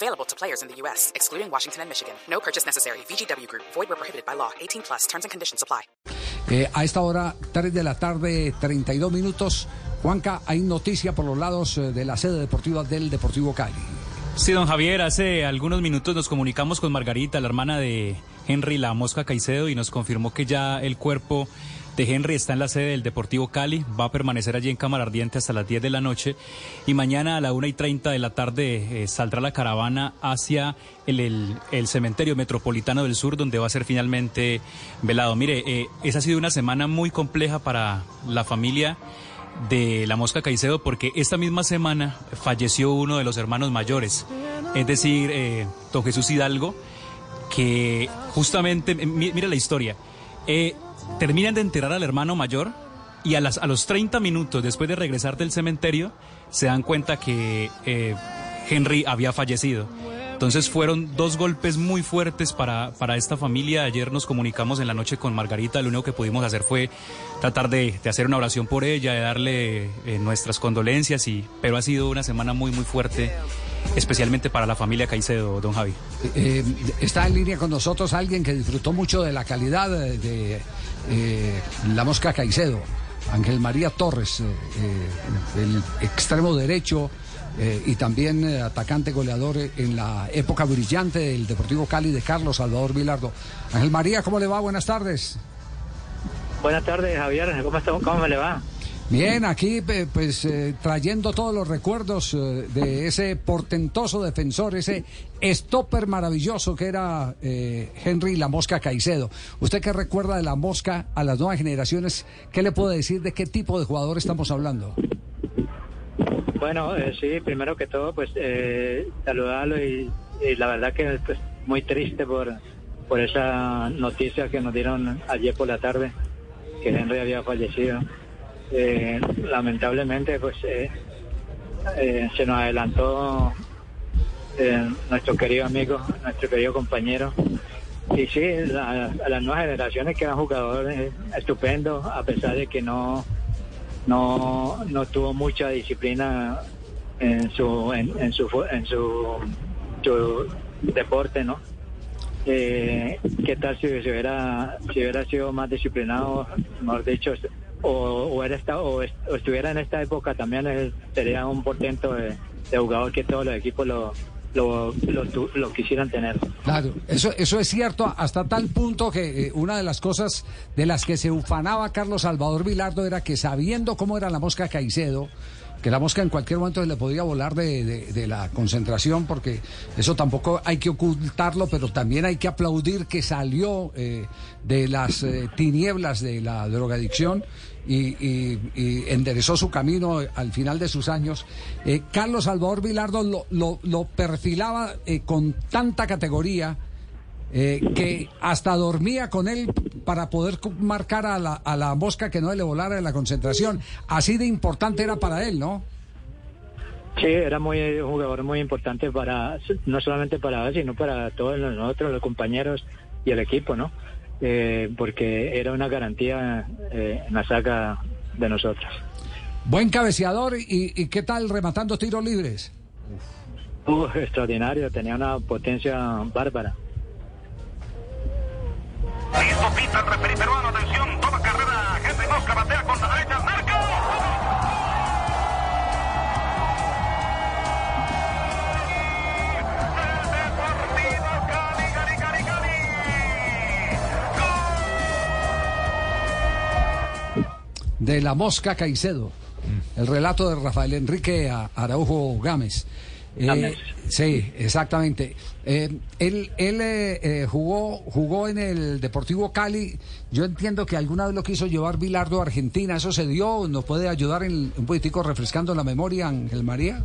Available to players in the U.S., excluding Washington and Michigan. No purchase necessary. VGW Group. Void where prohibited by law. 18 plus. Terms and conditions apply. Eh, a esta hora, 3 de la tarde, 32 minutos. Juanca, hay noticia por los lados eh, de la sede deportiva del Deportivo Cali. Sí, don Javier, hace algunos minutos nos comunicamos con Margarita, la hermana de Henry La Mosca Caicedo, y nos confirmó que ya el cuerpo Henry está en la sede del Deportivo Cali, va a permanecer allí en Cámara Ardiente hasta las 10 de la noche y mañana a la 1 y 30 de la tarde eh, saldrá la caravana hacia el, cementerio metropolitano del sur donde va a ser finalmente velado. Mire, eh, esa ha sido una semana muy compleja para la familia de la Mosca Caicedo porque esta misma semana falleció uno de los hermanos mayores, es decir, eh, don Jesús Hidalgo, que justamente, mira la historia, eh, terminan de enterrar al hermano mayor y a, las, a los 30 minutos después de regresar del cementerio se dan cuenta que eh, Henry había fallecido. Entonces fueron dos golpes muy fuertes para, para esta familia. Ayer nos comunicamos en la noche con Margarita. Lo único que pudimos hacer fue tratar de, hacer una oración por ella, de darle eh, nuestras condolencias. Y, pero ha sido una semana muy, muy fuerte, especialmente para la familia Caicedo, don Javi. Eh, está en línea con nosotros alguien que disfrutó mucho de la calidad de, eh, la mosca Caicedo. Ángel María Torres, el extremo derecho. Eh, y también eh, atacante goleador en la época brillante del Deportivo Cali de Carlos Salvador Vilardo. Ángel María, ¿cómo le va? Buenas tardes. Buenas tardes, Javier. ¿Cómo, está? ¿Cómo me le va? Bien, aquí pues eh, trayendo todos los recuerdos eh, de ese portentoso defensor, ese stopper maravilloso que era eh, Henry La Mosca Caicedo. ¿Usted qué recuerda de La Mosca a las nuevas generaciones? ¿Qué le puede decir de qué tipo de jugador estamos hablando? Bueno, eh, sí, primero que todo, pues eh, saludarlo y, la verdad que pues, muy triste por, por esa noticia que nos dieron ayer por la tarde, que Henry había fallecido. Eh, lamentablemente, pues eh, se nos adelantó nuestro querido amigo, nuestro querido compañero. Y sí, la, las nuevas generaciones que eran jugadores estupendos, a pesar de que no no, no tuvo mucha disciplina en su en, su en su, su, deporte, ¿no? Eh, ¿Qué tal si, hubiera si hubiera sido más disciplinado, mejor dicho, o, o, era o estuviera en esta época también eh, sería un portento de, de jugador que todos los equipos lo, lo, lo, lo, quisieran tener. Claro, eso, eso es cierto hasta tal punto que eh, una de las cosas de las que se ufanaba Carlos Salvador Vilardo era que sabiendo cómo era la mosca Caicedo, que la mosca en cualquier momento le podía volar de, de, de, la concentración, porque eso tampoco hay que ocultarlo, pero también hay que aplaudir que salió eh, de las eh, tinieblas de la drogadicción y, y, enderezó su camino al final de sus años. Eh, Carlos Salvador Vilardo lo, lo, perfilaba eh, con tanta categoría. Eh, que hasta dormía con él para poder marcar a la, a la mosca que no le volara de la concentración. Así de importante era para él, ¿no? Sí, era muy un jugador muy importante para no solamente para él, sino para todos nosotros, los compañeros y el equipo, ¿no? Eh, porque era una garantía eh, en la saga de nosotros. Buen cabeceador y, y ¿qué tal rematando tiros libres? Uh, extraordinario, tenía una potencia bárbara. De la mosca Caicedo. El relato de Rafael Enrique Araujo Gámez. Eh, sí, exactamente. Eh, él él eh, jugó jugó en el Deportivo Cali. Yo entiendo que alguna vez lo quiso llevar Bilardo a Argentina. ¿Eso se dio? ¿Nos puede ayudar en, un poquitico refrescando la memoria, Ángel María?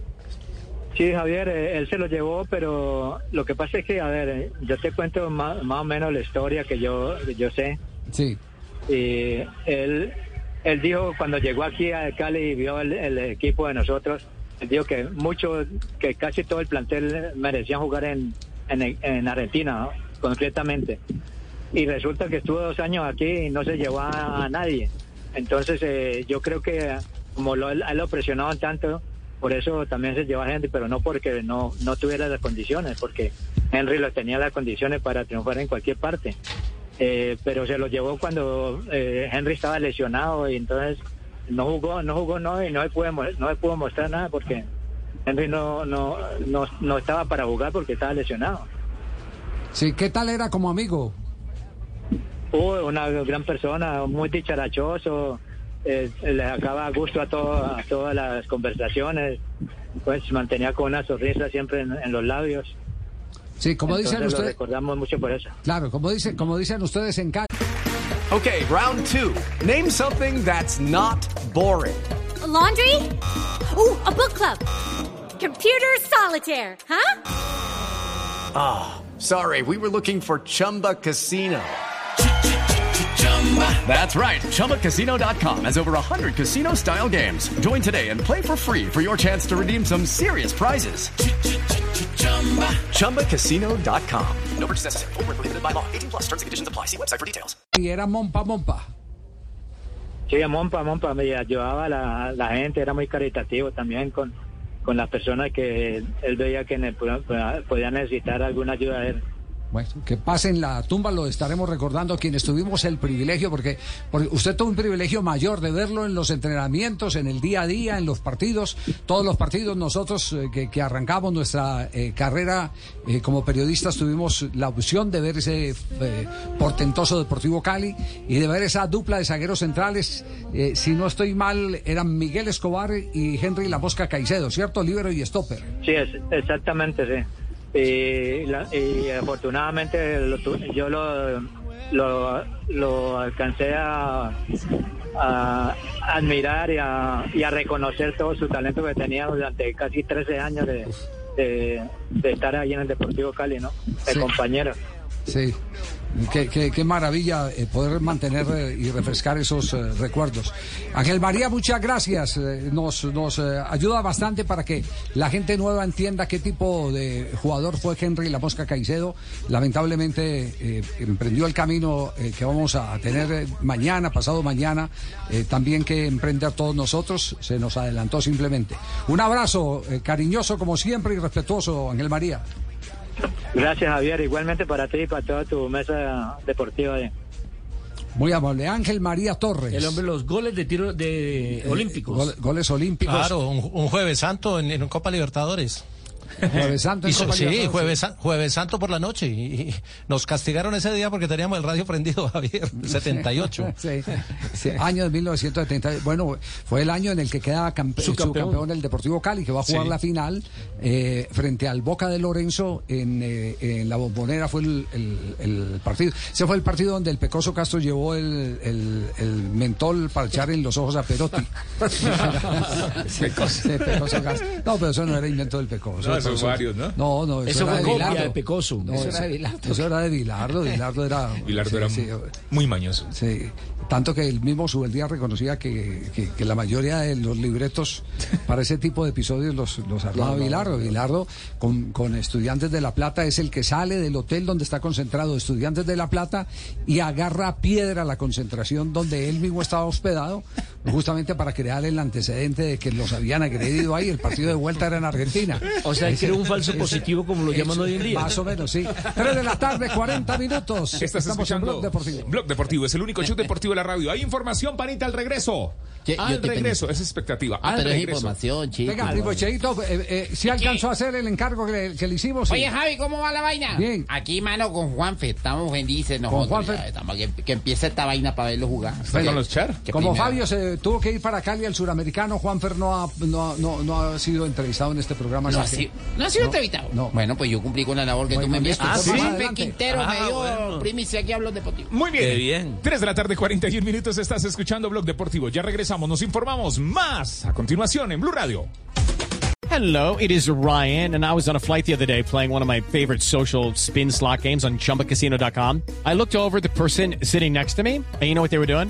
Sí, Javier, él se lo llevó, pero lo que pasa es que, a ver, yo te cuento más, más o menos la historia que yo, yo sé. Sí. Y él, él dijo cuando llegó aquí a Cali y vio el, el equipo de nosotros, él dijo que mucho, que casi todo el plantel merecían jugar en, en, en Argentina, ¿no? concretamente. Y resulta que estuvo dos años aquí y no se llevó a, nadie. Entonces eh, yo creo que como lo, él lo presionaban tanto, por eso también se llevó a Henry, pero no porque no, no tuviera las condiciones, porque Henry lo tenía las condiciones para triunfar en cualquier parte. Eh, pero se lo llevó cuando eh, Henry estaba lesionado y entonces no jugó, no jugó, no, y no se pudo, no se pudo mostrar nada porque Henry no, no, no, no estaba para jugar porque estaba lesionado. Sí, ¿qué tal era como amigo? Uy, una gran persona, muy dicharachoso, eh, le sacaba gusto a, todo, a todas las conversaciones, pues mantenía con una sonrisa siempre en, en los labios. Sí, como Entonces lo ustedes, recordamos mucho por eso. claro, como dicen, como dicen ustedes en Cali. Okay, round two. Name something that's not boring. A laundry? Ooh, a book club. Computer solitaire, huh? Ah, sorry, we were looking for Chumba Casino. That's right. ChumbaCasino.com has over 100 casino style games. Join today and play for free for your chance to redeem some serious prizes. ChumbaCasino.com. No purchase necessary. Void where prohibited by law. 18 plus terms and conditions apply. See website for details. Y era Mompa Mompa. Sí, a Mompa, Mompa me ayudaba a la, la gente, era muy caritativo también con, con las personas que él veía que ne- podían necesitar alguna ayuda de él. Bueno, que pasen la tumba, lo estaremos recordando quienes tuvimos el privilegio, porque, porque usted tuvo un privilegio mayor de verlo en los entrenamientos, en el día a día, en los partidos, todos los partidos. Nosotros eh, que, que arrancamos nuestra eh, carrera eh, como periodistas tuvimos la opción de ver ese eh, portentoso Deportivo Cali y de ver esa dupla de zagueros centrales. si no estoy mal, eran Miguel Escobar y Henry La Mosca Caicedo, ¿cierto? Libero y stopper. Sí, es, exactamente, sí. Y, la- y afortunadamente lo yo lo, lo, lo alcancé a, a admirar y a, y a reconocer todo su talento que tenía durante casi 13 años de, de, de estar ahí en el Deportivo Cali, ¿no? De Sí. compañero. Sí, qué, qué- qué maravilla eh, poder mantener eh, y refrescar esos eh, recuerdos. Ángel María, muchas gracias. Nos nos ayuda bastante para que la gente nueva entienda qué tipo de jugador fue Henry La Mosca Caicedo. Lamentablemente emprendió el camino que vamos a tener mañana, pasado mañana, también que emprender todos nosotros. Se nos adelantó simplemente. Un abrazo cariñoso como siempre y respetuoso, Ángel María. Gracias, Javier. Igualmente para ti y para toda tu mesa deportiva. Muy amable. Ángel María Torres. El hombre, los goles de tiro de Eh, olímpicos. gole- goles olímpicos. Claro, un, un jueves santo en, en Copa Libertadores. Jueves Santo en Y so- Copa sí, jueves, San- jueves santo por la noche. Y, y nos castigaron ese día porque teníamos el radio prendido, Javier, 78. Sí, sí, año de 1970. Bueno, fue el año en el que queda campe- Subcampeón. el Deportivo Cali, que va a jugar Sí. la final eh, frente al Boca de Lorenzo en, eh, en la bombonera. Fue el, el- el partido. Ese fue el partido donde el Pecoso Castro llevó el, el- el mentol para echar en los ojos a Perotti. Pecoso Castro. No, pero eso no era invento del Pecoso. No, esos Eso- varios, ¿no? No, no, eso, Eso era fue de copia de Pecoso. No, Eso eso, era de Bilardo. eso era de Bilardo. Bilardo era. Bilardo sí, era sí, muy mañoso. Sí, tanto que el mismo Subeldía reconocía que, que- que la mayoría de los libretos para ese tipo de episodios los, los armaba Bilardo. Bilardo con, con Estudiantes de La Plata es el que sale del hotel donde está concentrado Estudiantes de La Plata y agarra a piedra la concentración donde él mismo estaba hospedado, justamente para crear el antecedente de que los habían agredido ahí. El partido de vuelta era en Argentina. O sea, que era un falso positivo como lo llaman hoy en día. Más o menos, sí. Tres de la tarde, 40 minutos. Estás Estamos escuchando en Blog Deportivo. Blog Deportivo es el único show deportivo de la radio. Hay información, panita, al regreso. Che, al regreso, es expectativa. Ah, Al pero es regreso. información, chico. Venga, digo, Cheito, eh, eh, ¿sí alcanzó a hacer el encargo que le, que le hicimos? Sí. Oye, Javi, ¿cómo va la vaina? Bien. Aquí, mano, con Juanfe. Estamos felices nosotros. Juanfe? ya, estamos que, que empiece esta vaina para verlo jugar. ¿Está con los char? Que Como primero- Fabio se tuvo que ir para Cali al suramericano, Juanfer no ha, no, ha- no, no ha sido entrevistado en este programa. No ha, sido, no ha sido entrevistado. no. Bueno, pues yo cumplí con la labor que Bueno, tú me enviaste. ah, ¿sí? Quintero me Ah, dio bueno. primicia aquí a Blog Deportivo. Muy bien. Qué bien. 3 de la tarde, 41 minutos. Estás escuchando Blog Deportivo. Ya regresamos, nos informamos más a continuación en Blue Radio. Hello, it is Ryan, and I was on a flight the other day playing one of my favorite social spin slot games on chumbacasino.com. I looked over at the person sitting next to me, and you know what they were doing?